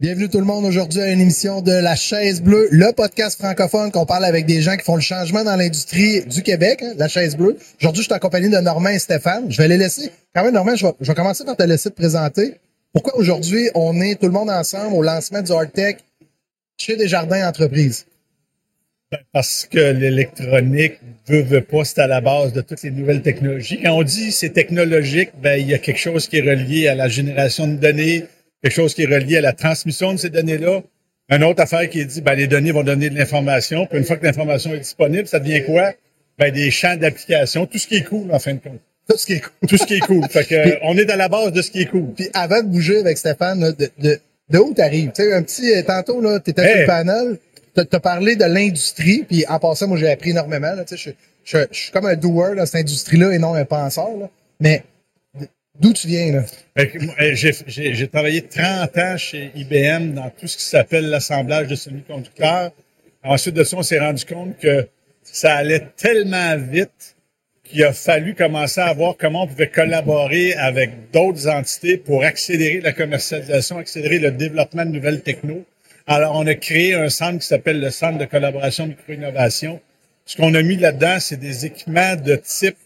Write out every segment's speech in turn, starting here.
Bienvenue tout le monde aujourd'hui à une émission de La Chaise Bleue, le podcast francophone qu'on parle avec des gens qui font le changement dans l'industrie du Québec, hein, La Chaise Bleue. Aujourd'hui, je suis en compagnie de Normand et Stéphane. Je vais les laisser. Quand même, Normand, je vais, commencer par te laisser te présenter. Pourquoi aujourd'hui, on est tout le monde ensemble au lancement du Tech chez Desjardins Entreprises? Ben, parce que l'électronique veut, veut pas, c'est à la base de toutes les nouvelles technologies. Quand on dit c'est technologique, ben, il y a quelque chose qui est relié à la génération de données, quelque chose qui est relié à la transmission de ces données-là. Une autre affaire qui est dit, ben, les données vont donner de l'information. Puis une fois que l'information est disponible, ça devient quoi? Ben, des champs d'application, tout ce qui est cool, en fin de compte. Tout ce qui est cool. Tout ce qui est cool. fait que, on est à la base de ce qui est cool. Puis avant de bouger avec Stéphane, là, de, de, de où t'arrives? Tu sais, un petit, euh, tantôt, là, t'étais sur le panel, t'as t'as parlé de l'industrie, puis en passant, moi, j'ai appris énormément, là, tu sais, je, je, je suis comme un doer dans cette industrie-là et non un penseur, là. Mais d'où tu viens, là? Moi, euh, J'ai travaillé 30 ans chez IBM dans tout ce qui s'appelle l'assemblage de semi-conducteurs. Ensuite de ça, on s'est rendu compte que ça allait tellement vite qu'il a fallu commencer à voir comment on pouvait collaborer avec d'autres entités pour accélérer la commercialisation, accélérer le développement de nouvelles technos. Alors, on a créé un centre qui s'appelle le Centre de collaboration micro-innovation. Ce qu'on a mis là-dedans, c'est des équipements de type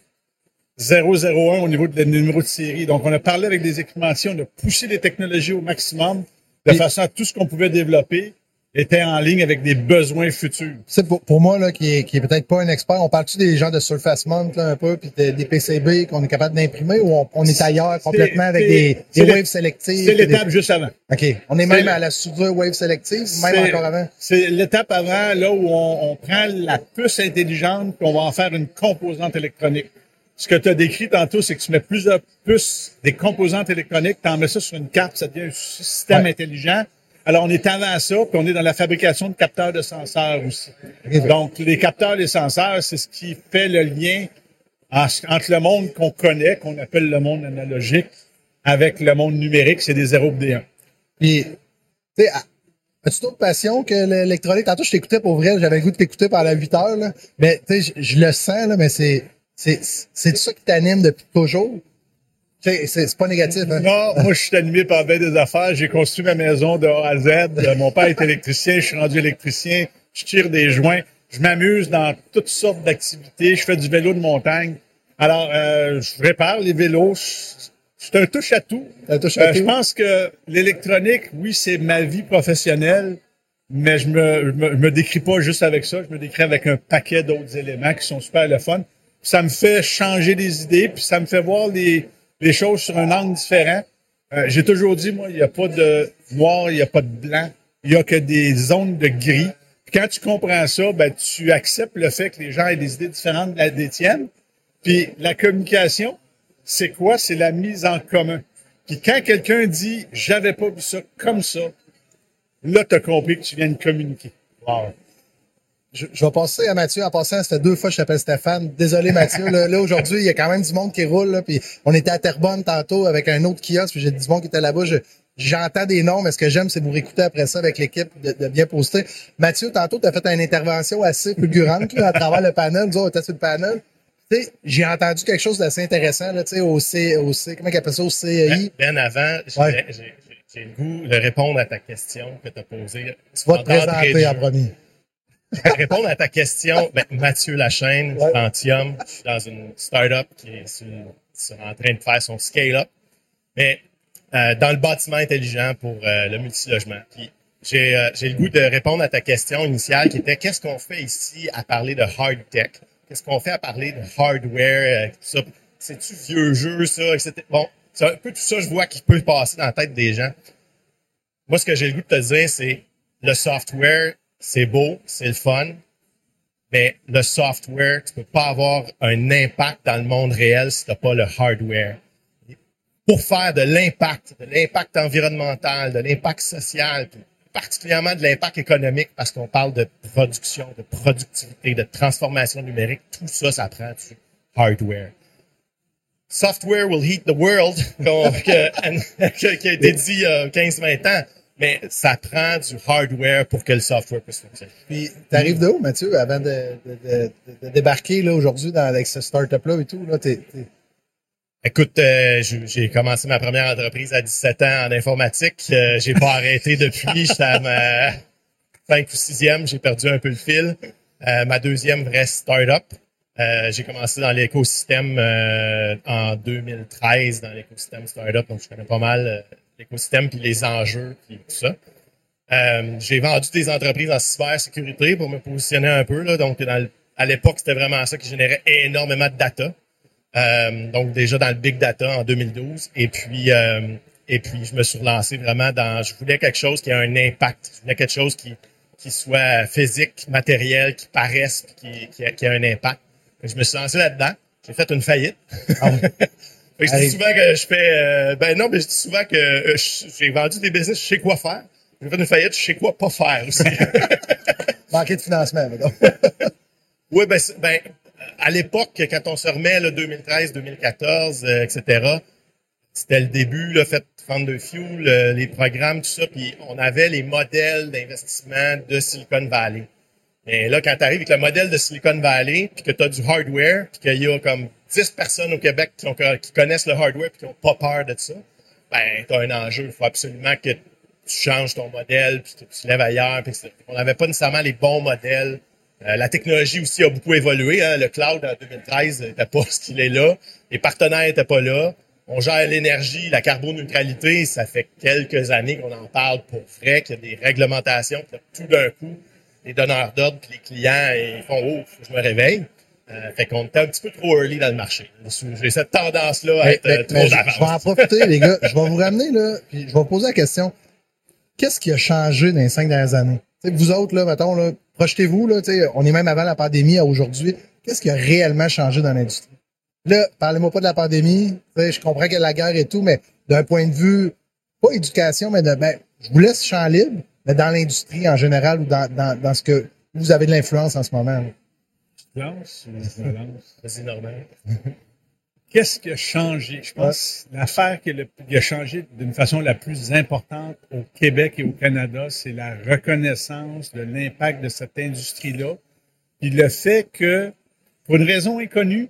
001 au niveau de le numéro de série. Donc, on a parlé avec des équipementiers, on a poussé les technologies au maximum de façon à tout ce qu'on pouvait développer était en ligne avec des besoins futurs. Tu sais, pour, pour moi, là, qui est, qui est peut-être pas un expert, on parle-tu des gens de Surface Mount, là, un peu, puis de- des PCB qu'on est capable d'imprimer, ou on, on est ailleurs complètement avec c'est- des, c'est des waves sélectives? C'est des- l'étape juste avant. OK. On est c'est même le- à la soudure wave sélective, même C'est- encore avant? C'est l'étape avant, là, où on, on prend la puce intelligente puis on va en faire une composante électronique. Ce que tu as décrit tantôt, c'est que tu mets plusieurs puces, des composantes électroniques, tu en mets ça sur une carte, ça devient un système Ouais. intelligent. Alors, on est avant ça, puis on est dans la fabrication de capteurs de senseurs aussi. Donc, les capteurs les senseurs, c'est ce qui fait le lien en- entre le monde qu'on connaît, qu'on appelle le monde analogique, avec le monde numérique, c'est des 0 et des 1. Puis, tu sais, as-tu d'autres passions que l'électronique? Tantôt, je t'écoutais pour vrai, j'avais le goût de t'écouter pendant 8 heures, là. Mais, tu sais, je le sens, là, mais c'est, c'est, c'est ça qui t'anime depuis toujours? C'est, c'est pas négatif, hein? Non, moi, je suis animé par bien des affaires. J'ai construit ma maison de A à Z. Mon père est électricien, je suis rendu électricien. Je tire des joints. Je m'amuse dans toutes sortes d'activités. Je fais du vélo de montagne. Alors, euh, je répare les vélos. Je, je suis un touche-à-tout. Un touche-à-tout. Euh, je pense que l'électronique, oui, c'est ma vie professionnelle, mais je me, je me, je me décris pas juste avec ça. Je me décris avec un paquet d'autres éléments qui sont super le fun. Ça me fait changer des idées, puis ça me fait voir les, choses sur un angle différent. Euh, J'ai toujours dit, moi, il n'y a pas de noir, il n'y a pas de blanc. Il y a que des zones de gris. Puis quand tu comprends ça, ben, tu acceptes le fait que les gens aient des idées différentes de la- des. Puis la communication, c'est quoi? C'est la mise en commun. Puis quand quelqu'un dit « j'avais pas vu ça comme ça », là, tu as compris que tu viens de communiquer. Wow. Je, je vais passer à Mathieu. En passant, ça fait deux fois que je t'appelle Stéphane. Désolé, Mathieu. Là, là, aujourd'hui, il y a quand même du monde qui roule. Là, puis on était à Terrebonne tantôt avec un autre kiosque. Puis j'ai du monde qui était là-bas. Je- J'entends des noms, mais ce que j'aime, c'est vous réécouter après ça avec l'équipe, de, de bien poster. Mathieu, tantôt, tu as fait une intervention assez fulgurante là, à travers le panel. Nous autres, on était sur le panel. J'ai entendu quelque chose d'assez intéressant là, au, C, au C, comment appelle ça, au CI. Ben avant, j'ai Ouais. le goût de répondre à ta question que tu as posée. Tu vas te présenter en premier. Répondre à ta question, ben, Mathieu Lachaine, Ouais. Phantium, je suis dans une startup qui est sur- sur- en train de faire son scale-up, mais euh, dans le bâtiment intelligent pour euh, le multilogement. J'ai euh, j'ai le goût de répondre à ta question initiale qui était qu'est-ce qu'on fait ici à parler de hard tech? Qu'est-ce qu'on fait à parler de hardware? C'est-tu vieux jeu, ça, etc. Bon, c'est un peu tout ça, je vois, qui peut passer dans la tête des gens. Moi, ce que j'ai le goût de te dire, c'est le software, c'est beau, c'est le fun, mais le software, tu peux pas avoir un impact dans le monde réel si tu n'as pas le hardware. Pour faire de l'impact, de l'impact environnemental, de l'impact social, particulièrement de l'impact économique, parce qu'on parle de production, de productivité, de transformation numérique, tout ça, ça prend du hardware. Software will heat the world, qui a été dit il y a 15-20 ans, mais ça prend du hardware pour que le software puisse fonctionner. Puis, t'arrives de où, Mathieu, avant de, de, de, de débarquer là aujourd'hui dans avec ce startup-là et tout? Là, Écoute, euh, j'ai commencé ma première entreprise à 17 ans en informatique. Euh, j'ai pas arrêté depuis. J'étais à ma 5 ou 6e. J'ai perdu un peu le fil. Euh, ma deuxième vraie start-up. Euh, j'ai commencé dans l'écosystème en 2013, dans l'écosystème start-up. Donc, je connais pas mal l'écosystème puis les enjeux puis tout ça. j'ai vendu des entreprises en cybersécurité pour me positionner un peu. Là. Donc, à l'époque, c'était vraiment ça qui générait énormément de data. Euh, donc déjà dans le big data en 2012. Et puis euh, et puis je me suis relancé vraiment dans. Je voulais quelque chose qui a un impact. Je voulais quelque chose qui qui soit physique, matériel, qui paraisse, qui, qui, a, qui a un impact. je me suis lancé là-dedans. J'ai fait une faillite. Ah je dis souvent que je fais. Euh, ben non, mais je dis souvent que j'ai vendu des business, je sais quoi faire. J'ai fait une faillite, je sais quoi pas faire aussi. Manquer de financement, donc. oui, ben, ben à l'époque, quand on se remet, 2013, 2014, etc., c'était le début, le fait de Fuel, euh, les programmes, tout ça, puis on avait les modèles d'investissement de Silicon Valley. Mais là, quand tu arrives avec le modèle de Silicon Valley, puis que tu as du hardware, puis qu'il y a comme 10 personnes au Québec qui, connaissent le hardware puis qui n'ont pas peur de ça, ben, tu as un enjeu. Il faut absolument que tu changes ton modèle, puis tu te lèves ailleurs. on n'avait pas nécessairement les bons modèles euh, la technologie aussi a beaucoup évolué. Hein. Le cloud en 2013 n'était pas ce qu'il est là. Les partenaires n'étaient pas là. On gère l'énergie, la carboneutralité. Ça fait quelques années qu'on en parle pour vrai, qu'il y a des réglementations. tout d'un coup, les donneurs d'ordre les clients ils font « Oh, je me réveille ». Euh, fait qu'on était un petit peu trop early dans le marché. J'ai cette tendance-là à être euh, trop d'avance. Je vais en profiter, les gars. Je vais vous ramener, là, puis je vais vous poser la question. Qu'est-ce qui a changé dans les cinq dernières années? vous autres, là, mettons, là, projetez-vous, là, on est même avant la pandémie à aujourd'hui. Qu'est-ce qui a réellement changé dans l'industrie? Là, parlez-moi pas de la pandémie. Je comprends qu'il y a la guerre et tout, mais d'un point de vue, pas éducation, mais de, ben, je vous laisse champ libre, mais dans l'industrie en général ou dans, dans, dans ce que vous avez de l'influence en ce moment. Lance ou je lance? Vas-y, normal. Qu'est-ce qui a changé? Je pense que l'affaire qui, a changé d'une façon la plus importante au Québec et au Canada, c'est la reconnaissance de l'impact de cette industrie-là. Puis le fait que, pour une raison inconnue,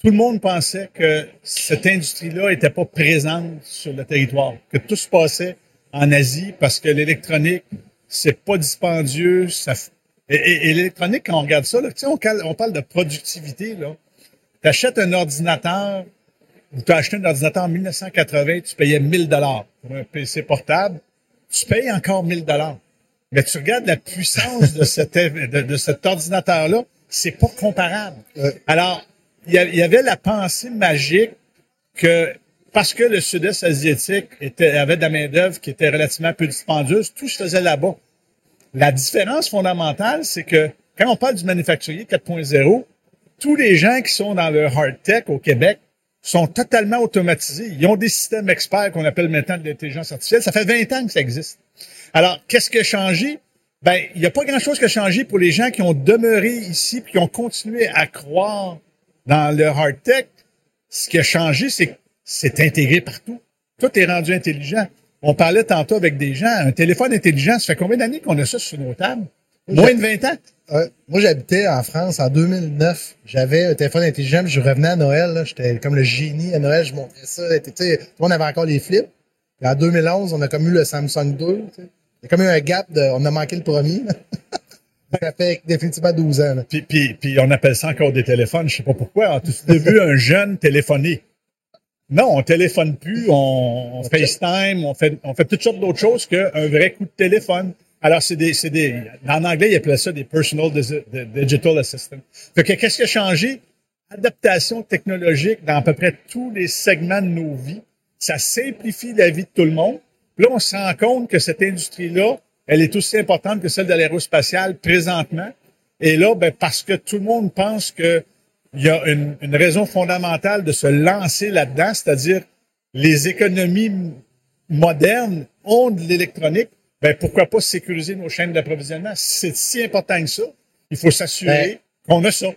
tout le monde pensait que cette industrie-là n'était pas présente sur le territoire, que tout se passait en Asie parce que l'électronique, c'est pas dispendieux. Ça, et, l'électronique, quand on regarde ça, là, on, on parle de productivité, tu achètes un ordinateur, ou tu as acheté un ordinateur en 1980, tu payais 1000 dollars pour un PC portable, tu payes encore 1000 dollars. Mais tu regardes la puissance de, cet, de, cet ordinateur-là, c'est pas comparable. Alors, il y avait la pensée magique que parce que le sud-est asiatique était, avait de la main-d'œuvre qui était relativement peu dispendieuse, tout se faisait là-bas. La différence fondamentale, c'est que quand on parle du manufacturier 4.0, tous les gens qui sont dans le hard tech au Québec sont totalement automatisés. Ils ont des systèmes experts qu'on appelle maintenant de l'intelligence artificielle. Ça fait 20 ans que ça existe. Alors, qu'est-ce qui a changé? Ben, il n'y a pas grand-chose qui a changé pour les gens qui ont demeuré ici puis qui ont continué à croire dans le hard tech. Ce qui a changé, c'est que c'est intégré partout. Tout est rendu intelligent. On parlait tantôt avec des gens, un téléphone intelligent, ça fait combien d'années qu'on a ça sur nos tables? Moins de 20 ans? moi, j'habitais en France en 2009. J'avais un téléphone intelligent, je revenais à Noël. J'étais comme le génie à Noël. Je montrais ça. Tout le monde avait encore les flips. en 2011, on a comme eu le Samsung 2. Il y a comme eu un gap de... On a manqué le premier. ça fait définitivement 12 ans. Puis, puis, puis, on appelle ça encore des téléphones. Je sais pas pourquoi. A tous vu un jeune téléphoner. Non, on téléphone plus, on, FaceTime, on fait, on fait toutes sortes d'autres choses qu'un vrai coup de téléphone. Alors, c'est des, c'est des, en anglais, ils appellent ça des personal digital assistants. Fait que qu'est-ce qui a changé? Adaptation technologique dans à peu près tous les segments de nos vies. Ça simplifie la vie de tout le monde. là, on se rend compte que cette industrie-là, elle est aussi importante que celle de l'aérospatiale présentement. Et là, ben, parce que tout le monde pense que il y a une, une raison fondamentale de se lancer là-dedans, c'est-à-dire les économies modernes ont de l'électronique, ben pourquoi pas sécuriser nos chaînes d'approvisionnement? C'est si important que ça. Il faut s'assurer ben, qu'on a ça.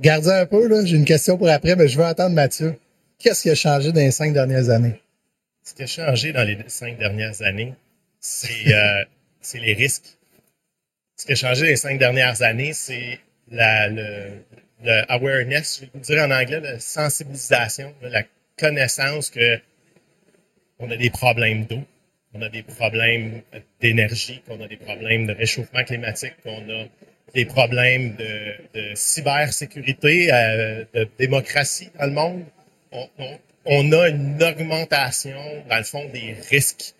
gardez un peu, là. J'ai une question pour après, mais je veux entendre Mathieu. Qu'est-ce qui a changé dans les cinq dernières années? Ce qui a changé dans les cinq dernières années, c'est euh, les risques. Ce qui a changé dans les cinq dernières années, c'est la, le, le awareness, je dire en anglais, la sensibilisation, la connaissance que on a des problèmes d'eau, on a des problèmes d'énergie, qu'on a des problèmes de réchauffement climatique, qu'on a des problèmes de, cybersécurité, euh, de démocratie dans le monde. On, on, on, a une augmentation, dans le fond, des risques.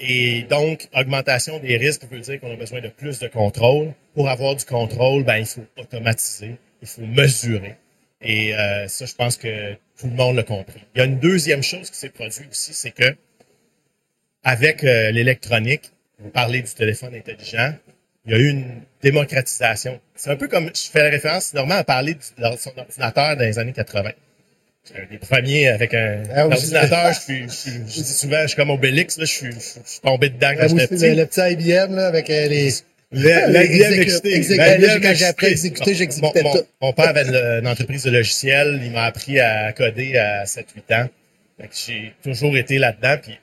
Et donc, augmentation des risques veut dire qu'on a besoin de plus de contrôle. Pour avoir du contrôle, ben, il faut automatiser, il faut mesurer. Et euh, ça, je pense que tout le monde l'a compris. Il y a une deuxième chose qui s'est produite aussi, c'est que avec euh, l'électronique, vous parlez du téléphone intelligent, il y a eu une démocratisation. C'est un peu comme, je fais la référence normalement à parler de son ordinateur dans les années 80. Un des premiers avec un ah, ordinateur, je, suis, je, dis souvent, je suis comme Obélix, là, je, suis, je, suis tombé dedans quand ah, j'étais petit. Le, petit IBM là, avec euh, les... L'IBM XT. Quand j'ai appris à exécuter, j'exécutais tout. Mon père avait une entreprise de logiciels. Il m'a appris à coder à 7-8 ans. J'ai toujours été là-dedans. Puis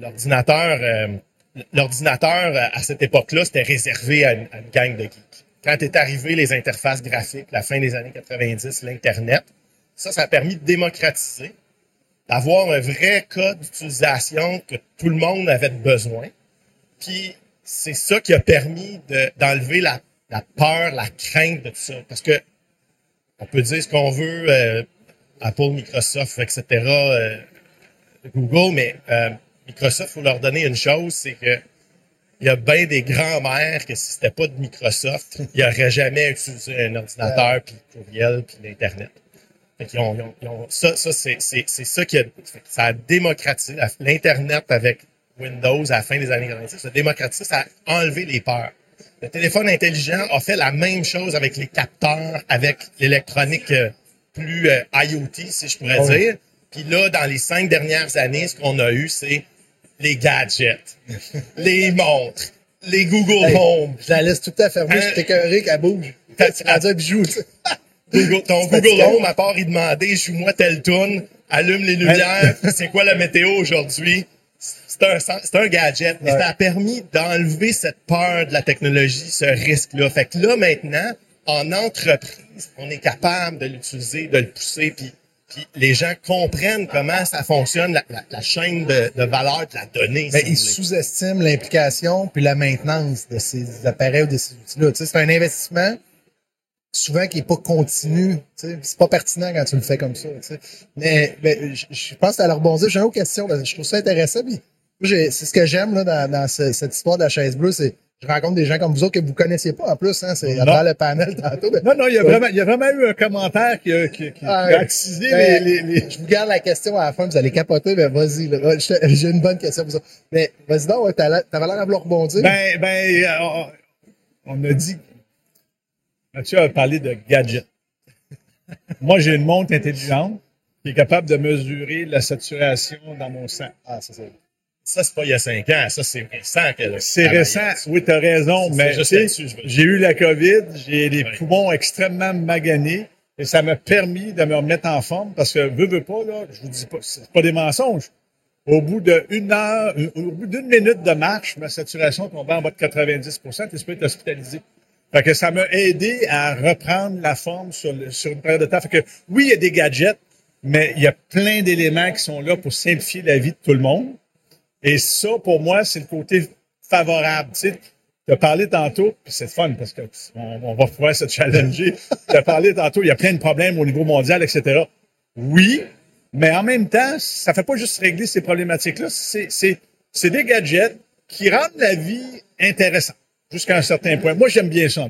l'ordinateur, euh, l'ordinateur à cette époque-là, c'était réservé à une, gang de geeks. Quand est arrivé les interfaces graphiques, la fin des années 90, l'Internet, ça, ça a permis de démocratiser, d'avoir un vrai code d'utilisation que tout le monde avait besoin. Puis c'est ça qui a permis d'enlever la, la, peur, la crainte de tout ça. Parce que on peut dire ce qu'on veut, euh, Apple, Microsoft, etc., euh, Google, mais euh, Microsoft, faut leur donner une chose, c'est que il y a bien des grands-mères que si c'était pas de Microsoft, ils n'auraient jamais utilisé un ordinateur, puis courriel, puis l'Internet. Fait ont, ils ont, ça, ça c'est, ça qui a, ça a démocratisé l'Internet avec Windows à la fin des années 90. Ça a démocratisé, ça a enlevé les peurs. Le téléphone intelligent a fait la même chose avec les capteurs, avec l'électronique euh, plus euh, IoT, si je pourrais dire. Puis là, dans les cinq dernières années, ce qu'on a eu, c'est les gadgets, les montres, les Google Home. Je la laisse tout à fait fermer, j'étais écœuré qu'elle bouge. Dire que joue. Google, ton Google Home, à part y demander, joue-moi telle tune, allume les lumières, c'est quoi la météo aujourd'hui? C'est un, c'est un gadget, mais ça a permis d'enlever cette peur de la technologie, ce risque-là. Fait que là, maintenant, en entreprise, on est capable de l'utiliser, de le pousser, puis puis les gens comprennent comment ça fonctionne, la, la, chaîne de, de, valeur de la donnée. Ils sous-estiment l'implication puis la maintenance de ces appareils ou de ces outils-là. Tu sais, c'est un investissement souvent qui est pas continu. C'est pas pertinent quand tu le fais comme ça. Mais, je, pense que à leur rebondir. J'ai une autre question. je trouve ça intéressant. C'est ce que j'aime là dans, dans cette histoire de la chaise bleue, c'est je rencontre des gens comme vous autres que vous connaissiez pas en plus, hein, c'est dans le panel tantôt. non, non, il y a vraiment, il y a vraiment eu un commentaire qui a, qui, qui ah, a attisé ben, les, les, Je vous garde la question à la fin, vous allez capoter, mais vas-y, j'ai une bonne question pour ça. Mais vas-y donc, t'avais l'air à vouloir rebondir. Ben, ben, euh, on a dit, Mathieu a parlé de gadgets? Moi, j'ai une montre intelligente qui est capable de mesurer la saturation dans mon sang. Ah, c'est ça. Ça, c'est pas il y a cinq ans. Ça, c'est récent. C'est récent. Oui, tu as raison. Mais j'ai eu la COVID. J'ai les poumons extrêmement maganés. Et ça m'a permis de me remettre en forme parce que, veux, veux pas, là, je vous dis pas, c'est pas des mensonges. Au bout d'une heure, au bout d'une minute de marche, ma saturation tombait en bas de 90% Tu peux être hospitalisé. Fait que ça m'a aidé à reprendre la forme sur, sur une période de temps. Fait que oui, il y a des gadgets, mais il y a plein d'éléments qui sont là pour simplifier la vie de tout le monde. Et ça, pour moi, c'est le côté favorable. Tu sais, tu as parlé tantôt, c'est fun parce que on, va pouvoir se challenger. tu as parlé tantôt, il y a plein de problèmes au niveau mondial, etc. Oui, mais en même temps, ça fait pas juste régler ces problématiques-là. C'est des gadgets qui rendent la vie intéressante jusqu'à un certain point. Moi, j'aime bien ça.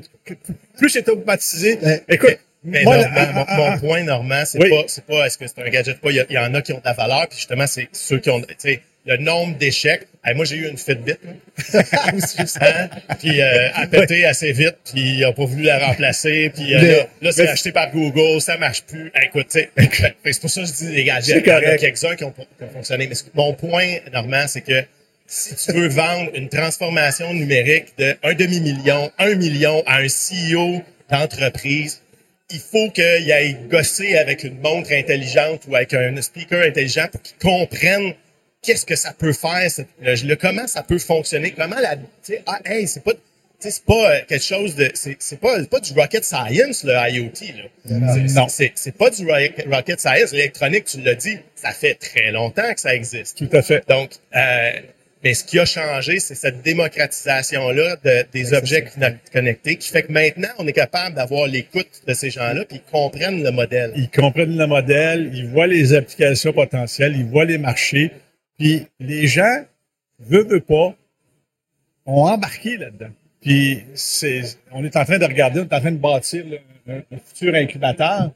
Plus c'est automatisé. écoute, mais mon, point, Normand, c'est pas, c'est pas est-ce que c'est un gadget pas. Il y, en a qui ont de la valeur, puis justement, c'est ceux qui ont, tu sais, le nombre d'échecs. moi, j'ai eu une Fitbit, hein, puis euh, a pété assez vite, puis il a pas voulu la remplacer, puis euh, là, c'est acheté par Google, ça marche plus. écoute, c'est pour ça que je dis les gadgets. Il y en a quelques-uns qui ont, qui ont fonctionné. Mais mon point, Normand, c'est que si tu veux vendre une transformation numérique de un demi-million, un million à un CEO d'entreprise, il faut qu'il aille gosser avec une montre intelligente ou avec un speaker intelligent pour qu'il comprenne qu'est-ce que ça peut faire, le, comment ça peut fonctionner, comment la, tu sais, ah, hey, c'est pas, c'est pas euh, quelque chose de, c'est, pas, pas du rocket science, le IoT, là. Non. C'est, c'est pas du rocket science. L'électronique, tu l'as dit, ça fait très longtemps que ça existe. Tout à fait. Donc, euh, mais ce qui a changé, c'est cette démocratisation-là de, des objets connectés qui fait que maintenant, on est capable d'avoir l'écoute de ces gens-là puis ils comprennent le modèle. Ils comprennent le modèle, ils voient les applications potentielles, ils voient les marchés, puis les gens, veut, veut pas, ont embarqué là-dedans. Puis c'est, on est en train de regarder, on est en train de bâtir un, un, futur incubateur.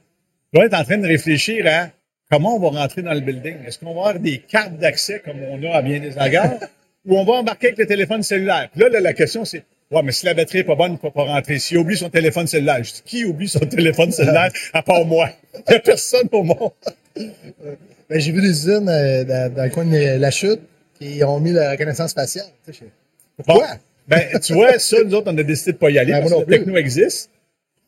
on est en train de réfléchir à comment on va rentrer dans le building? Est-ce qu'on va avoir des cartes d'accès comme on a à bien des agares ou on va embarquer avec le téléphone cellulaire? Puis là, là, la question, c'est, ouais, mais si la batterie est pas bonne, il ne peut pas rentrer? S'il oublie son téléphone cellulaire, je dis, qui oublie son téléphone cellulaire à part moi? Il n'y a personne au monde. Ben, j'ai vu des usines euh, dans, dans, le coin de la chute qui ont mis la reconnaissance faciale. Pourquoi? Bon. Ben, tu vois, ça, nous autres, on a décidé de pas y aller ben, parce que la techno existe.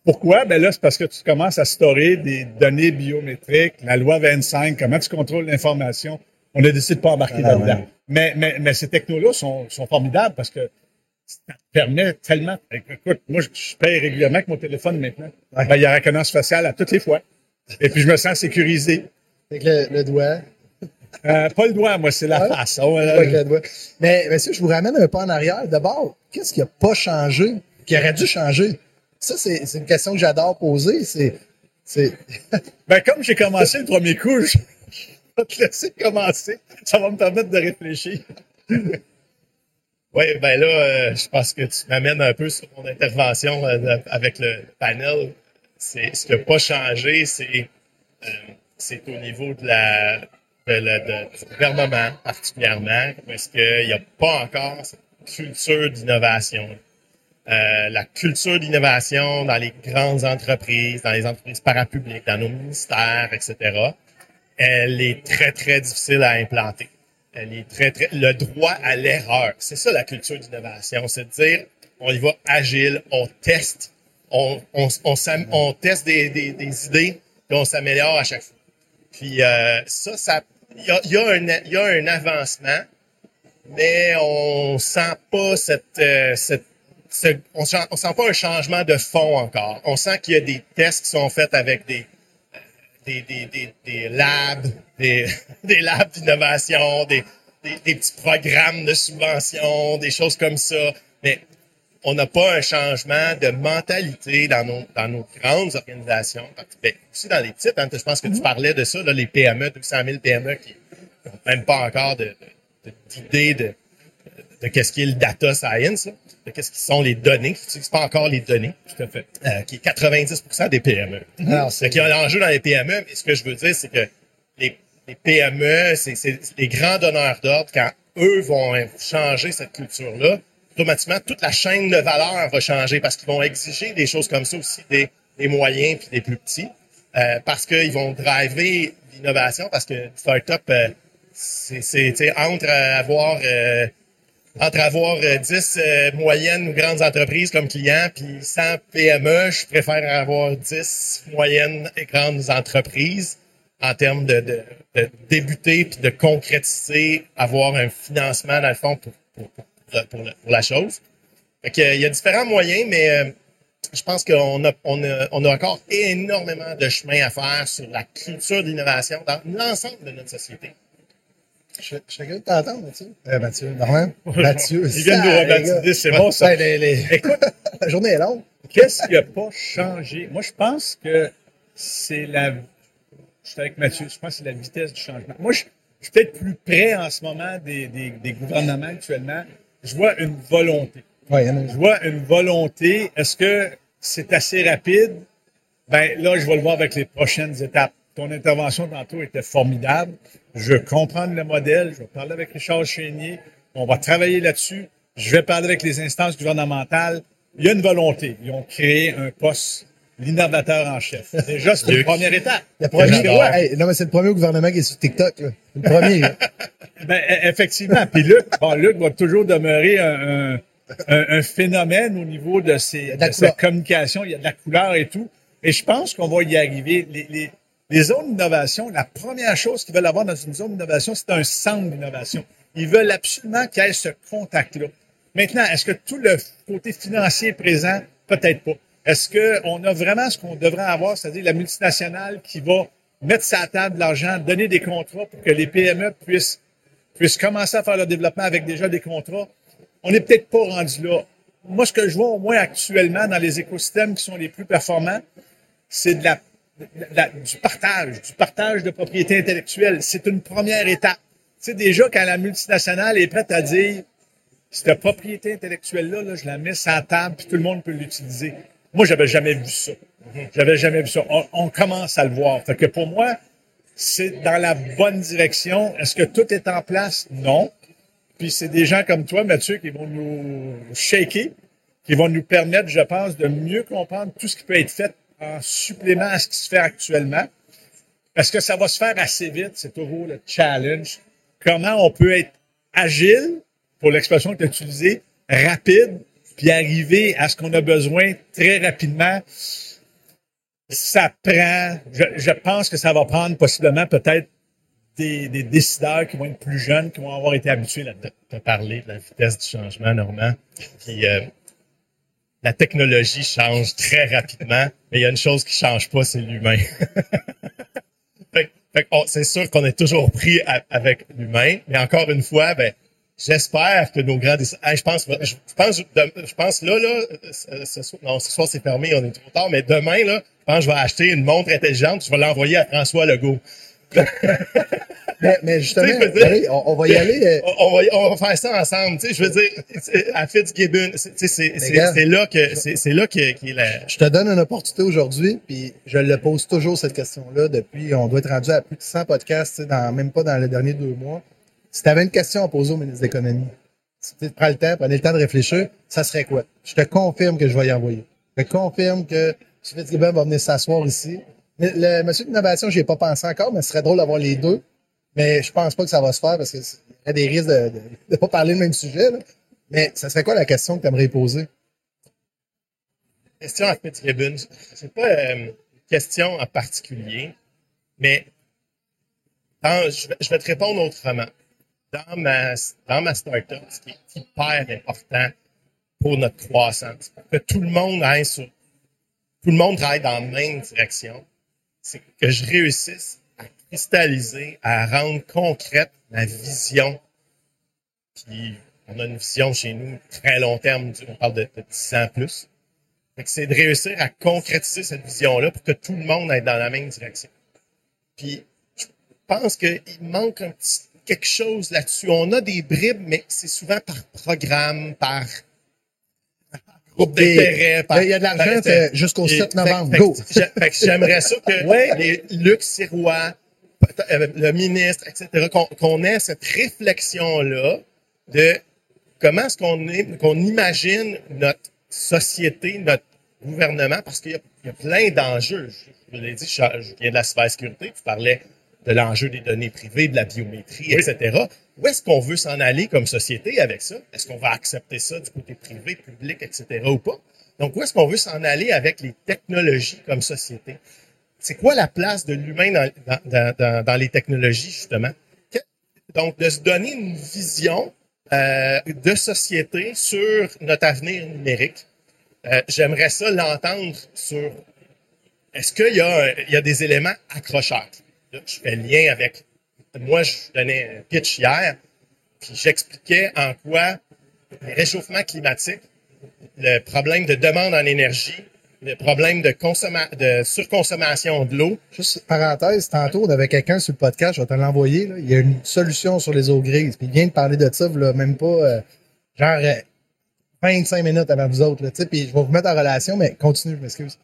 Pourquoi? Ben là, c'est parce que tu commences à storer des données biométriques, la loi 25, comment tu contrôles l'information. On a décidé de pas embarquer ah, là-dedans. Ouais. Mais, mais, mais ces technos-là sont, sont formidables parce que ça te permet tellement. Écoute, moi, je paye régulièrement avec mon téléphone maintenant. Ouais. Ben, il y a la reconnaissance faciale à toutes les fois. Et puis, je me sens sécurisé. Avec le, le doigt. Euh, pas le doigt, moi, c'est la ouais. face. Oh, là, avec le doigt. Mais, monsieur, je vous ramène un peu en arrière. D'abord, qu'est-ce qui n'a pas changé, qui aurait dû changer? Ça, c'est une question que j'adore poser. C'est. ben, comme j'ai commencé le premier coup, je vais te laisser commencer. Ça va me permettre de réfléchir. oui, ben là, euh, je pense que tu m'amènes un peu sur mon intervention euh, avec le panel. C'est ce qui n'a pas changé, c'est euh, c'est au niveau de la de, la, de, du gouvernement particulièrement, parce qu'il n'y a pas encore cette culture d'innovation. Euh, la culture d'innovation dans les grandes entreprises, dans les entreprises parapubliques, dans nos ministères, etc., elle est très, très difficile à implanter. Elle est très, très, le droit à l'erreur. C'est ça la culture d'innovation. C'est de dire, on y va agile, on teste, on, on, teste des, des, des idées, puis on s'améliore à chaque fois. Puis euh, ça, ça, il y a, y, a un, y a un avancement, mais on sent pas cette, euh, cette on sent, on sent pas un changement de fond encore. On sent qu'il y a des tests qui sont faits avec des, des, des, des, des labs, des, des labs d'innovation, des, des, des, petits programmes de subvention, des choses comme ça. Mais on n'a pas un changement de mentalité dans nos, dans nos grandes organisations. Ben, aussi dans les petites, hein, je pense que tu parlais de ça, là, les PME, 200 000 PME qui n'ont même pas encore d'idée de, de, de, qu'est-ce qui est le data science, là, de qu'est-ce qui sont les données, qui n'utilisent pas encore les données. Tout à fait. Euh, qui est 90 des PME. Alors, c'est qu'il y a un enjeu dans les PME, mais ce que je veux dire, c'est que les, les PME, c'est les grands donneurs d'ordre, quand eux vont changer cette culture-là, automatiquement, toute la chaîne de valeur va changer parce qu'ils vont exiger des choses comme ça aussi des, des moyens puis des plus petits. Euh, parce qu'ils vont driver l'innovation, parce que start-up, euh, c'est entre avoir euh, entre avoir 10 euh, moyennes ou grandes entreprises comme clients puis 100 PME, je préfère avoir 10 moyennes et grandes entreprises en termes de, débuter puis de concrétiser, avoir un financement dans le fond pour, la chose. Il y a différents moyens, mais euh, je pense qu'on a, on a, encore énormément de chemin à faire sur la culture de l'innovation dans l'ensemble de notre société. Je, je suis curieux de t'entendre, Mathieu. Euh, Mathieu, Normand. Mathieu. Il vient de nous rebaptiser, c'est bon, ça. Ben, les, les... Écoute, la journée est longue. Qu'est-ce qui n'a pas changé? Moi, je pense que c'est la... Je suis avec Mathieu, je pense que c'est la vitesse du changement. Moi, je, je suis peut-être plus près en ce moment des, des, des gouvernements actuellement. Je vois une volonté. Ouais, je vois une volonté. Est-ce que c'est assez rapide? Ben là, je vais le voir avec les prochaines étapes ton intervention tantôt était formidable. Je comprends le modèle. Je vais parler avec Richard Chénier. On va travailler là-dessus. Je vais parler avec les instances gouvernementales. Il y a une volonté. Ils ont créé un poste l'innovateur en chef. Déjà, c'est une première étape. Le premier, ouais, non, mais c'est le premier gouvernement qui est sur TikTok. Là. Le premier. ben, e, effectivement. Puis Luc, bon, Luc va toujours demeurer un, un, un, phénomène au niveau de, ses, de sa communication. Il y a de la couleur et tout. Et je pense qu'on va y arriver. Les, les, les zones d'innovation, la première chose qu'ils veulent avoir dans une zone d'innovation, c'est un centre d'innovation. Ils veulent absolument qu'il y ait ce contact-là. Maintenant, est-ce que tout le côté financier est présent? Peut-être pas. Est-ce qu'on a vraiment ce qu'on devrait avoir, c'est-à-dire la multinationale qui va mettre sa table de l'argent, donner des contrats pour que les PME puissent, puissent commencer à faire leur développement avec déjà des contrats? On n'est peut-être pas rendu là. Moi, ce que je vois au moins actuellement dans les écosystèmes qui sont les plus performants, c'est de la, du partage, du partage de propriété intellectuelle. C'est une première étape. Tu sais, déjà, quand la multinationale est prête à dire, cette propriété intellectuelle-là, là, je la mets sur la table, puis tout le monde peut l'utiliser. Moi, j'avais jamais vu ça. J'avais jamais vu ça. On, commence à le voir. Fait que pour moi, c'est dans la bonne direction. Est-ce que tout est en place? Non. Puis c'est des gens comme toi, Mathieu, qui vont nous shaker, qui vont nous permettre, je pense, de mieux comprendre tout ce qui peut être fait en supplément à ce qui se fait actuellement. Parce que ça va se faire assez vite. C'est toujours le challenge. Comment on peut être agile, pour l'expression que tu as utilisée, rapide, puis arriver à ce qu'on a besoin très rapidement ça prend, je, pense que ça va prendre possiblement peut-être des, décideurs qui vont être plus jeunes, qui vont avoir été habitués. Tu as parlé de la vitesse du changement, Normand. Puis, euh, la technologie change très rapidement, mais il y a une chose qui change pas, c'est l'humain. c'est sûr qu'on est toujours pris avec l'humain, mais encore une fois, ben, J'espère que nos grands je pense, je pense, je pense là, là, ce, soir, non, ce soir c'est fermé, on est trop tard, mais demain, là, je pense que je vais acheter une montre intelligente, je vais l'envoyer à François Legault. mais, mais, justement, on, va y aller. Euh, on, va, on va faire ça ensemble. Tu sais, je veux dire, à Fitzgibbon, c'est là que c'est là la. Je te donne une opportunité aujourd'hui, puis je le pose toujours cette question-là depuis. On doit être rendu à plus de 100 podcasts, dans, même pas dans les derniers deux mois. Si tu avais une question à poser au ministre de l'Économie, si tu prends le temps, prenez le temps de réfléchir, ça serait quoi? Je te confirme que je vais y envoyer. Je te confirme que M. Fitzgibbon va venir s'asseoir ici. Mais le monsieur d'innovation, n'y ai pas pensé encore, mais ce serait drôle d'avoir les deux. Mais je pense pas que ça va se faire parce qu'il y a des risques de ne pas parler le même sujet. Mais ça serait quoi la question que tu aimerais poser? Question à Fitzgibbon. C'est pas euh, une question en particulier, mais je vais te répondre autrement dans ma, dans ma startup, ce qui est hyper important pour notre croissance, que tout le monde aille sur, tout le monde travaille dans la même direction, c'est que je réussisse cristalliser, à rendre concrète ma vision. Puis, on a une vision chez nous très long terme, on parle de, de 10 ans plus. c'est de réussir à concrétiser cette vision-là pour que tout le monde aille dans la même direction. Puis, je pense qu'il manque un petit quelque chose là-dessus. On a des bribes, mais c'est souvent par programme, par groupe d'intérêt. Il y a de l'argent jusqu'au 7 novembre. Go! J'aimerais ça que les Luc Sirois, le ministre, etc., qu'on ait cette réflexion-là de comment est-ce qu'on est, qu'on imagine notre société, notre gouvernement, parce qu'il y, a plein d'enjeux. Je vous l'ai dit, je, viens de la cybersécurité, tu parlais de l'enjeu des données privées, de la biométrie, etc. Où est-ce qu'on veut s'en aller comme société avec ça? Est-ce qu'on va accepter ça du côté privé, public, etc. ou pas? Donc, où est-ce qu'on veut s'en aller avec les technologies comme société? C'est quoi la place de l'humain dans, les technologies, justement? Donc, de se donner une vision euh, de société sur notre avenir numérique. Euh, J'aimerais ça l'entendre sur est-ce qu'il y, y, a des éléments accrocheurs? je fais lien avec. Moi, je donnais un pitch hier, puis j'expliquais en quoi le réchauffement climatique, le problème de demande en énergie, le problème de, de surconsommation de l'eau. Juste parenthèse, tantôt, on avait quelqu'un sur le podcast, je vais te l'envoyer. Il y a une solution sur les eaux grises. Puis il vient de parler de ça, là, même pas euh, genre 25 euh, minutes avant vous autres. Là, puis je vais vous mettre en relation, mais continue, je m'excuse.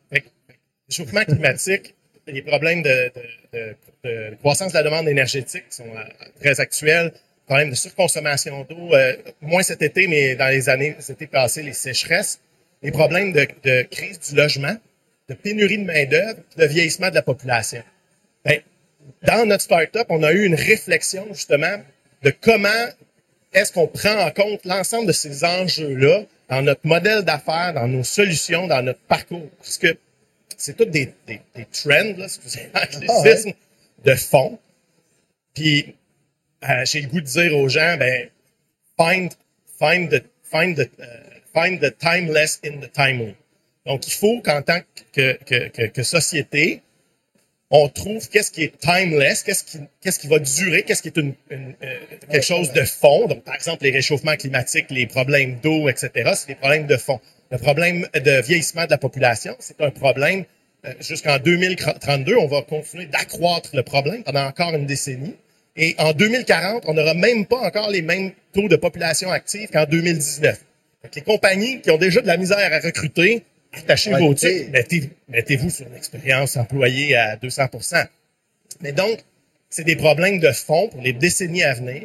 Réchauffement climatique, les problèmes de, croissance de la demande énergétique sont euh, très actuels. Problème de surconsommation d'eau, moins cet été, mais dans les années, c'était passé, les sécheresses. Les problèmes de, crise du logement, de pénurie de main-d'œuvre, de vieillissement de la population. Ben, dans notre start-up, on a eu une réflexion justement de comment est-ce qu'on prend en compte l'ensemble de ces enjeux-là dans notre modèle d'affaires, dans nos solutions, dans notre parcours. Parce que c'est tout des, des, des trends, là, excusez l'anglicisme, ah de fond. Puis, euh, j'ai le goût de dire aux gens, ben, find, find, the, find the, euh, find the timeless in the timely. Donc, il faut qu'en tant que, société, on trouve qu'est-ce qui est timeless, qu'est-ce qui, va durer, qu'est-ce qui est euh, quelque chose de fond. Donc, par exemple, les réchauffements climatiques, les problèmes d'eau, etc., c'est des problèmes de fond. Le problème de vieillissement de la population, c'est un problème euh, jusqu'en 2032. On va continuer d'accroître le problème pendant encore une décennie. Et en 2040, on n'aura même pas encore les mêmes taux de population active qu'en 2019. Les compagnies qui ont déjà de la misère à recruter, attachez vos titres, mettez, mettez-vous sur une expérience employée à 200% Mais donc, c'est des problèmes de fond pour les décennies à venir.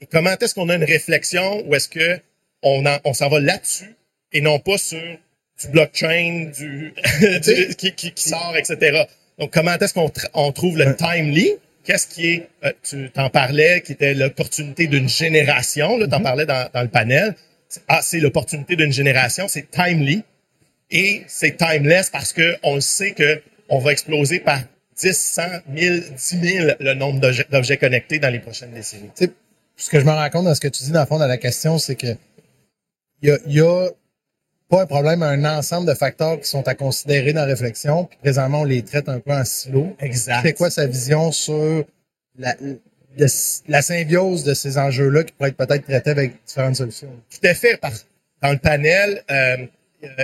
Et comment est-ce qu'on a une réflexion ou est-ce que on, on s'en va là-dessus et non pas sur du blockchain, du, du qui, qui, qui, sort, etc. Donc, comment est-ce qu'on on trouve le timely? Qu'est-ce qui est, euh, tu t'en parlais, qui était l'opportunité d'une génération, là, t'en mm-hmm. parlais dans, dans le panel. Ah, c'est l'opportunité d'une génération, c'est timely. Et c'est timeless parce que on sait que on va exploser par 10, 100, 1000, 10 000 le nombre d'objets connectés dans les prochaines décennies. ce que je me rends compte dans ce que tu dis dans le fond de la question, c'est que il y a, y a pas un problème, un ensemble de facteurs qui sont à considérer dans la réflexion. Puis présentement, on les traite un peu en silo. Exact. C'est quoi sa vision sur la, la symbiose de ces enjeux-là qui pourraient être peut-être traités avec différentes solutions? Tout à fait. Dans le panel, euh,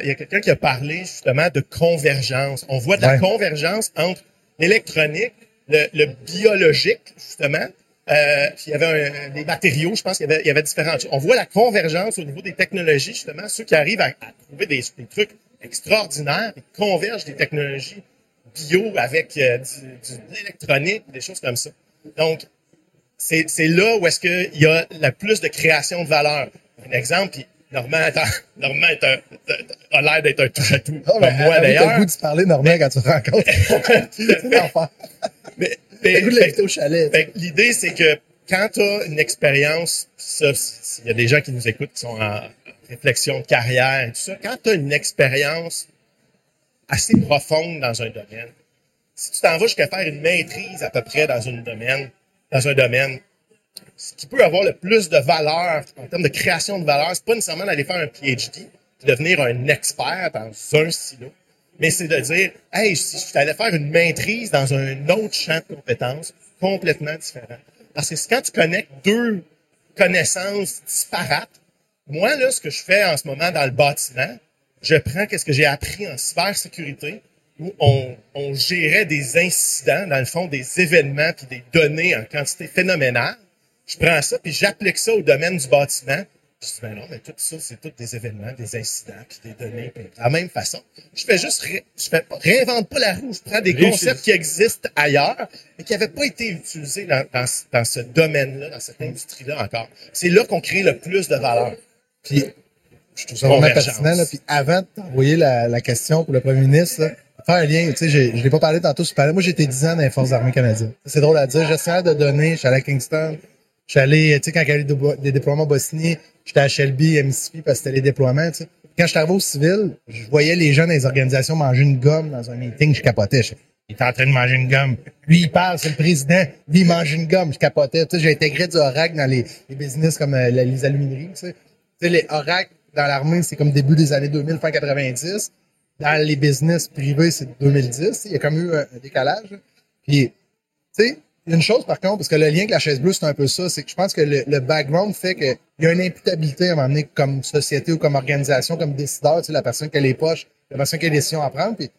il y a quelqu'un qui a parlé justement de convergence. On voit de la convergence entre l'électronique, le, biologique, justement, euh, puis il y avait un, des matériaux, je pense qu'il y avait, il y avait différentes. On voit la convergence au niveau des technologies, justement, ceux qui arrivent à, trouver des, trucs extraordinaires, ils convergent des technologies bio avec euh, du, de l'électronique, des choses comme ça. Donc, c'est, c'est là où est-ce qu'il y a la plus de création de valeur. Un exemple, Normand, attends, Normand est un, a l'air d'être un touche-à-tout. Oh, comme moi, d'ailleurs. le goût de parler, Normand, quand tu rencontres. c'est l'enfer. Mais, mais, le au chalet. L'idée, c'est que quand tu as une expérience, ça, il y a des gens qui nous écoutent qui sont en réflexion de carrière et tout ça, quand tu as une expérience assez profonde dans un domaine, si tu t'en vas jusqu'à faire une maîtrise à peu près dans un domaine, dans un domaine, ce qui peut avoir le plus de valeur en termes de création de valeur, c'est pas nécessairement d'aller faire un PhD, de devenir un expert dans un silo, mais c'est de dire, hey, si je allais faire une maîtrise dans un autre champ de compétences complètement différent. Parce que quand tu connectes deux connaissances disparates, moi, là, ce que je fais en ce moment dans le bâtiment, je prends qu'est-ce que j'ai appris en cybersécurité, où on, on gérait des incidents, dans le fond, des événements puis des données en quantité phénoménale, je prends ça, puis j'applique ça au domaine du bâtiment. Je dis, ben non, mais tout ça, c'est tous des événements, des incidents, puis des données. Puis de la même façon, je fais juste, je fais réinvente pas la roue. Je prends des concepts qui existent ailleurs, mais qui n'avaient pas été utilisés dans, dans, dans ce domaine-là, dans cette industrie-là encore. C'est là qu'on crée le plus de valeur. Puis, je trouve ça vraiment pertinent. Là, puis avant de t'envoyer la, la, question pour le premier ministre, là, faire un lien, tu sais, je l'ai pas parlé tantôt, je Moi, j'ai été 10 ans dans les Forces armées canadiennes. C'est drôle à dire. Gestionnaire de données, je suis allé à Kingston, je suis allé, tu sais, quand il y a eu des déploiements Bosnie, j'étais à Shelby, à Mississippi, parce que c'était les déploiements, tu sais. Quand je suis au civil, je voyais les gens dans les organisations manger une gomme dans un meeting, je capotais. il était en train de manger une gomme. Lui, il parle, c'est le président. Lui, il mange une gomme. Je capotais. Tu sais, j'ai intégré du Oracle dans les, les business comme euh, les alumineries, tu sais. Tu sais, les Oracle dans l'armée, c'est comme début des années 2000, fin 90. Dans les business privés, c'est 2010. Il y a comme eu un, un décalage. Puis, tu sais, une chose, par contre, parce que le lien avec la chaise bleue, c'est un peu ça, c'est que je pense que le, background fait qu'il y a une imputabilité à un moment donné comme société ou comme organisation, comme décideur, tu la personne qui a les poches, la personne qui a les décisions à prendre. Puis,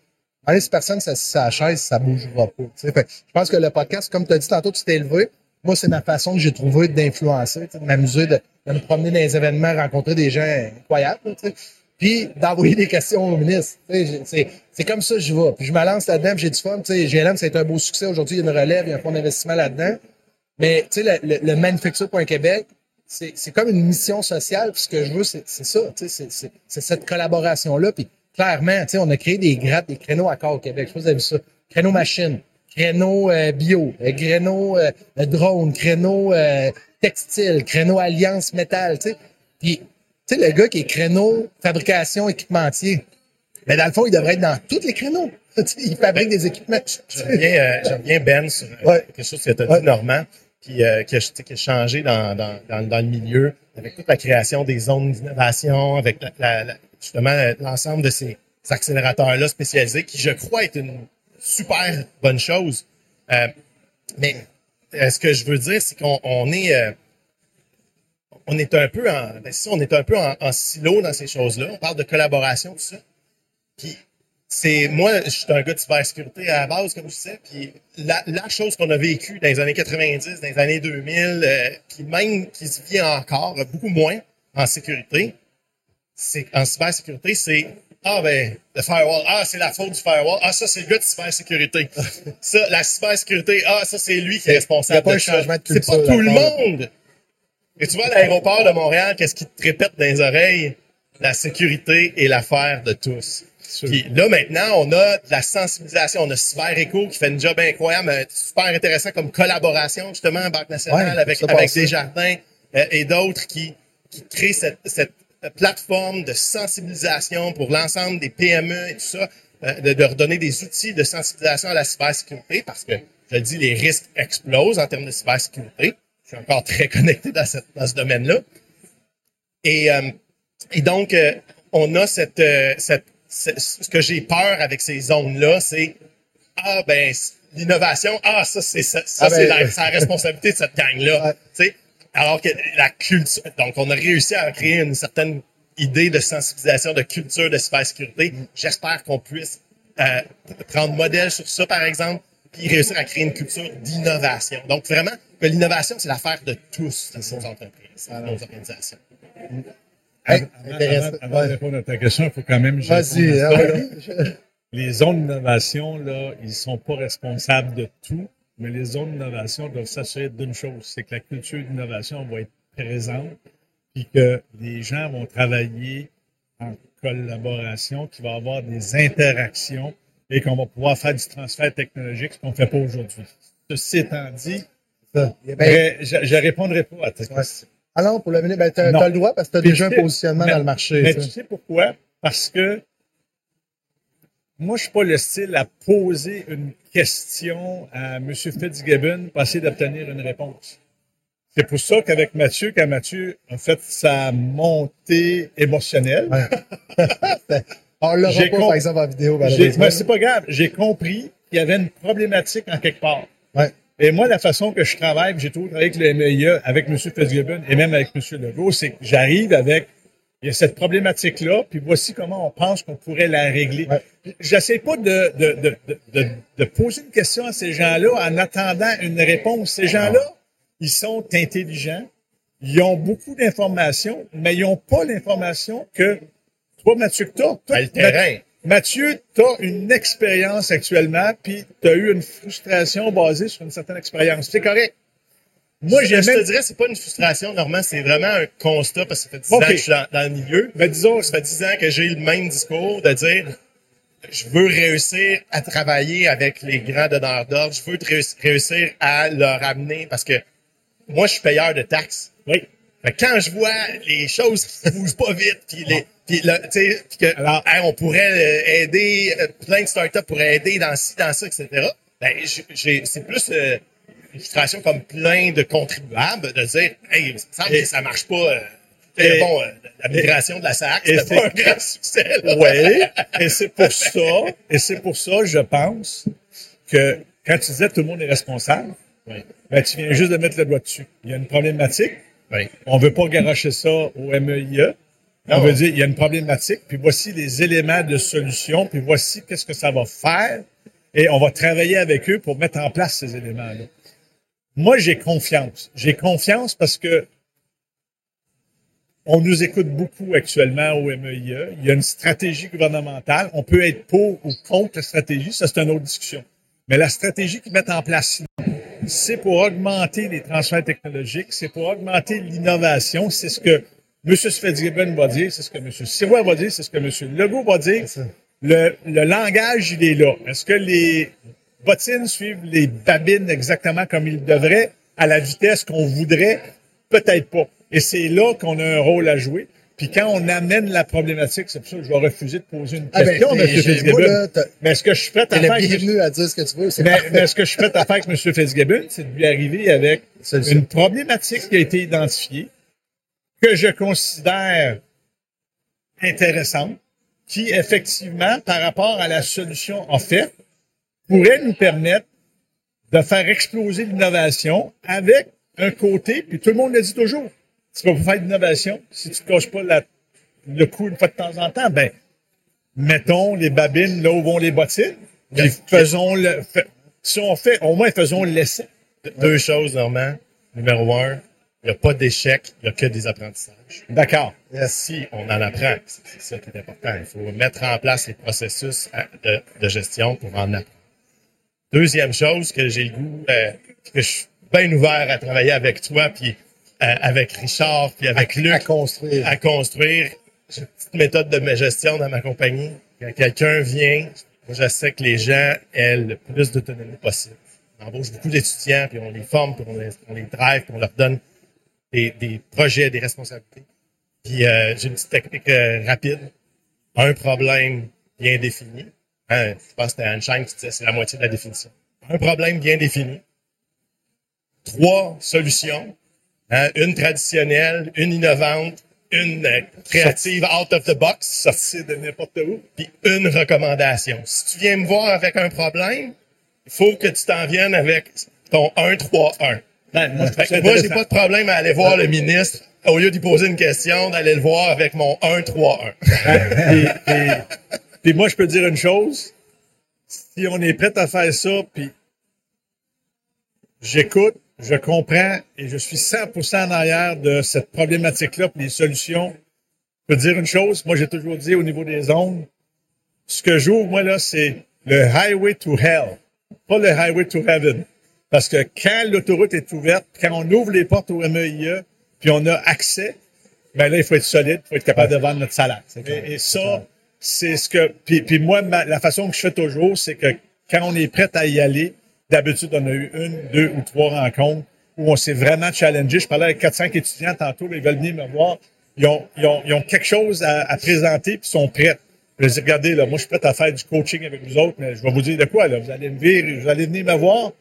allez, si personne s'assied à la chaise, ça bougera pas. Tu sais. je pense que le podcast, comme tu as dit tantôt, tu t'es élevé. Moi, c'est ma façon que j'ai trouvé d'influencer, de m'amuser, de, me promener dans les événements, rencontrer des gens incroyables. Puis d'envoyer des questions au ministre. C'est comme ça que je vais. Puis je me lance là-dedans, j'ai du fun. GLM, été un beau succès. Aujourd'hui, il y a une relève, il y a un fonds d'investissement là-dedans. Mais le, le, le Manufacture.Québec, c'est comme une mission sociale. Puis ce que je veux, c'est ça. C'est cette collaboration-là. Puis clairement, on a créé des grattes, des créneaux à corps au Québec. Je sais pas si vous avez vu ça. Créneaux machine, créneaux euh, bio, euh, créneaux euh, drone, créneaux euh, textile, créneaux alliance métal. Puis tu sais, le gars qui est créneau, fabrication, équipementier, mais dans le fond, il devrait être dans tous les créneaux. il fabrique des équipements. J'aime bien, euh, Ben sur euh, quelque chose que tu as dit, Normand, qui, euh, qui, a, qui, a, changé dans, dans, dans, dans, le milieu. avec toute la création des zones d'innovation, avec la, la, justement l'ensemble de ces accélérateurs-là spécialisés, qui je crois est une super bonne chose. Euh, mais euh, ce que je veux dire, c'est qu'on on est, euh, on est un peu en, ben on est un peu en, en silo dans ces choses-là. On parle de collaboration, tout ça. Puis c'est moi, je suis un gars de cybersécurité à la base, comme je sais, puis la, la chose qu'on a vécue dans les années 90, dans les années 2000, euh, puis même qui se vit encore beaucoup moins en sécurité, c'est en cybersécurité, c'est ah ben le firewall, ah c'est la faute du firewall, ah ça c'est le gars de cybersécurité, ça la cybersécurité, ah ça c'est lui qui est responsable. Il n'y a pas un changement de culture. C'est pas tout le monde. Et tu vois l'aéroport de Montréal, qu'est-ce qui te répète dans les oreilles? La sécurité est l'affaire de tous. Puis là, maintenant, on a de la sensibilisation. On a Cyber Eco qui fait un job incroyable, euh, super intéressant comme collaboration, justement, en Banque nationale, Ouais, avec, avec. Desjardins euh, et d'autres qui, qui créent cette, cette plateforme de sensibilisation pour l'ensemble des PME et tout ça, euh, de, de redonner des outils de sensibilisation à la cybersécurité parce que, je le dis, les risques explosent en termes de cybersécurité. Je suis encore très connecté dans, cette, dans ce domaine-là. Et, euh, et donc, euh, on a cette, euh, cette, cette- ce que j'ai peur avec ces zones-là, c'est ah ben l'innovation, ah ça c'est ça, ça, Ah, c'est ben, la, c'est la responsabilité de cette gang-là. Ouais. Alors que la culture, donc on a réussi à créer une certaine idée de sensibilisation, de culture de cybersécurité. J'espère qu'on puisse euh, prendre modèle sur ça, par exemple, puis réussir à créer une culture d'innovation. Donc vraiment, que l'innovation, c'est l'affaire de tous dans nos entreprises, dans nos organisations. Hey, Avant, intéressant. avant- avant de Ouais. répondre à ta question, il faut quand même... Vas-y. ouais. Les zones d'innovation, là, ils sont pas responsables de tout, mais les zones d'innovation doivent s'assurer d'une chose, c'est que la culture d'innovation va être présente, puis que les gens vont travailler en collaboration, qu'il va y avoir des interactions et qu'on va pouvoir faire du transfert technologique, ce qu'on ne fait pas aujourd'hui. Ceci étant dit, Ça. Ben, je ne répondrai pas à ta question. alors, pour le minute, ben, Non. t'as le droit parce que t'as Puis déjà un tu positionnement mais- dans le marché. Mais ça. tu sais pourquoi? Parce que moi, je suis pas le style à poser une question à M. Fitzgibbon pour essayer d'obtenir une réponse. C'est pour ça qu'avec Mathieu, quand Mathieu a fait sa montée émotionnelle, Ouais. On l'aura pas, par exemple, en vidéo, malheureusement. mais c'est pas grave, j'ai compris qu'il y avait une problématique en quelque part. Ouais. Et moi, la façon que je travaille, j'ai toujours travaillé avec le MEIA, avec M. Fitzgibbon et même avec M. Legault, c'est que j'arrive avec, il y a cette problématique-là, puis voici comment on pense qu'on pourrait la régler. Ouais. J'essaie pas de, de poser une question à ces gens-là en attendant une réponse. Ces gens-là, ils sont intelligents, ils ont beaucoup d'informations, mais ils n'ont pas l'information que toi, Mathieu, que t'as. Toi, le terrain. Mathieu, tu as une expérience actuellement, puis tu as eu une frustration basée sur une certaine expérience. C'est correct. Moi, j'ai je te dirais, c'est pas une frustration, Normand, c'est vraiment un constat parce que ça fait 10 Ok. ans que je suis dans, dans le milieu. Ben, disons, Ça fait 10 ans que j'ai le même discours de dire je veux réussir à travailler avec les grands donneurs d'ordre, je veux réuss- réussir à leur amener parce que moi, je suis payeur de taxes. oui. Que quand je vois les choses qui bougent pas vite, puis les, puis le- tu sais, que Alors- hey, on pourrait euh, aider, euh, plein de startups pourraient aider dans ci, dans ça, etc. Ben, j'ai- c'est plus euh, une frustration comme plein de contribuables de dire, hey, ça, me semble que ça marche pas. euh, Et- bon, euh, la migration de la SAC, c'était pas un grand succès. là. Oui, et c'est pour ça, et c'est pour ça, je pense, que quand tu disais tout le monde est responsable, Oui. ben, tu viens juste de mettre le doigt dessus. Il y a une problématique. Oui. On veut pas garocher ça au MEIA. On Non. veut dire, il y a une problématique, puis voici les éléments de solution, puis voici qu'est-ce que ça va faire, et on va travailler avec eux pour mettre en place ces éléments-là. Moi, j'ai confiance. J'ai confiance parce que on nous écoute beaucoup actuellement au MEIA. Il y a une stratégie gouvernementale. On peut être pour ou contre la stratégie, ça c'est une autre discussion. Mais la stratégie qu'ils mettent en place, c'est pour augmenter les transferts technologiques, c'est pour augmenter l'innovation. C'est ce que M. Fitzgibbon va dire, c'est ce que M. Sirois va dire, c'est ce que M. Legault va dire. Le, le langage, il est là. Est-ce que les bottines suivent les babines exactement comme ils devraient, à la vitesse qu'on voudrait? Peut-être pas. Et c'est là qu'on a un rôle à jouer. Puis quand on amène la problématique, c'est pour ça que je vais refuser de poser une Ah, ben, question, mais M. Fitzgibbon. mais est-ce que je suis prêt à faire... bienvenu à dire ce que tu veux. Mais, parfait. mais ce que je suis prêt à faire avec M. Fitzgibbon, c'est de lui arriver avec une problématique qui a été identifiée, que je considère intéressantes, qui effectivement, par rapport à la solution offerte, pourrait nous permettre de faire exploser l'innovation avec un côté, puis tout le monde le dit toujours, tu peux pas faire d'innovation si tu ne caches pas le coup une fois de temps en temps. Ben, mettons les babines là où vont les bottines, puis faisons le, si on fait, au moins faisons l'essai. Deux choses, Normand. Numéro un, il n'y a pas d'échec, il n'y a que des apprentissages. D'accord. Si on en apprend, c'est ça qui est important. Il faut mettre en place les processus de, de gestion pour en apprendre. Deuxième chose que j'ai le goût, euh, que je suis bien ouvert à travailler avec toi, puis euh, avec Richard, puis avec Luc. À construire. À construire. J'ai une petite méthode de gestion dans ma compagnie. Quand quelqu'un vient, je sais que les gens aient le plus d'autonomie possible. On embauche beaucoup d'étudiants, puis on les forme, puis on les, on les drive, puis on leur donne des, projets, des responsabilités. Puis euh, j'ai une petite technique rapide. Un problème bien défini Hein, je pense que c'était Einstein qui disait c'est la moitié de la définition. Un problème bien défini. Trois solutions. Hein, une traditionnelle, une innovante, une euh, créative out of the box, sortie de n'importe où, puis une recommandation. Si tu viens me voir avec un problème, il faut que tu t'en viennes avec ton 1-3-1. Ben, moi, moi j'ai pas de problème à aller voir le ministre au lieu d'y poser une question, d'aller le voir avec mon 1-3-1. Puis moi, je peux dire une chose. Si on est prêt à faire ça, puis j'écoute, je comprends et je suis 100% en arrière de cette problématique-là, puis les solutions. Je peux dire une chose. Moi, j'ai toujours dit au niveau des ondes, ce que j'ouvre, moi, là, c'est le highway to hell, pas le highway to heaven. Parce que quand l'autoroute est ouverte, quand on ouvre les portes au MEIE, puis on a accès, ben là, il faut être solide, il faut être capable de vendre notre salaire. Et, et ça, c'est ce que. Puis, puis moi, la façon que je fais toujours, c'est que quand on est prêt à y aller, d'habitude, on a eu une, deux ou trois rencontres où on s'est vraiment challengé. Je parlais avec 400 étudiants tantôt, ils veulent venir me voir. Ils ont, ils ont, ils ont quelque chose à, à présenter puis sont prêts. Je dis, regardez, là, moi, je suis prêt à faire du coaching avec vous autres, mais je vais vous dire de quoi, là. Vous allez me venir, vous allez venir me voir,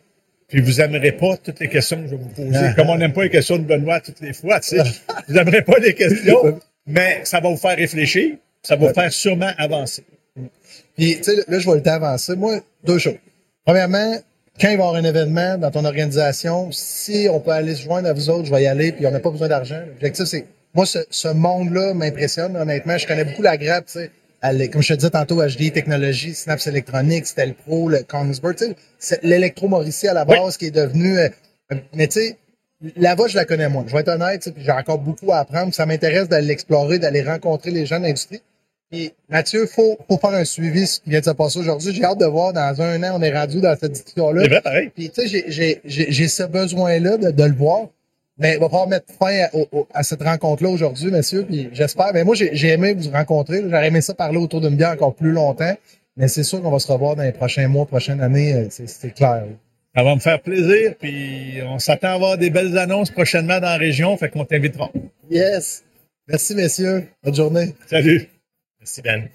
puis vous n'aimerez pas toutes les questions que je vais vous poser. Comme on n'aime pas les questions de Benoît toutes les fois, tu sais. vous n'aimerez pas les questions, mais ça va vous faire réfléchir ça va faire sûrement avancer. Puis, tu sais, là, je vois le temps avancer. Moi, deux choses. Premièrement, quand il va y avoir un événement dans ton organisation, si on peut aller se joindre à vous autres, je vais y aller, puis on n'a pas besoin d'argent. L'objectif, c'est, moi, ce, ce monde-là m'impressionne, honnêtement. Je connais beaucoup la grappe, tu sais. Comme je te disais tantôt, HDI Technologies, Snaps Electronics, Pro, le Kongsberg, tu sais, l'électro-mauricien à la base qui est devenu, euh, mais tu sais, la voix, je la connais moins. Je vais être honnête, j'ai encore beaucoup à apprendre. Ça m'intéresse d'aller l'explorer, d'aller rencontrer les gens de l'industrie. Et Mathieu, faut, faut faire un suivi ce qui vient de se passer aujourd'hui. J'ai hâte de voir dans un an, on est rendu dans cette discussion-là. C'est. Puis tu sais, j'ai ce besoin-là de, de, le voir. Mais il va falloir mettre fin à, à cette rencontre-là aujourd'hui, messieurs. Puis j'espère. Mais moi, j'ai aimé vous rencontrer. J'aurais aimé ça parler autour d'une bière encore plus longtemps. Mais c'est sûr qu'on va se revoir dans les prochains mois, prochaines années. Euh, c'est clair. Ça va me faire plaisir. Puis on s'attend à avoir des belles annonces prochainement dans la région. Fait qu'on t'invitera. Yes. Merci, messieurs. Bonne journée. Salut. Merci, Ben.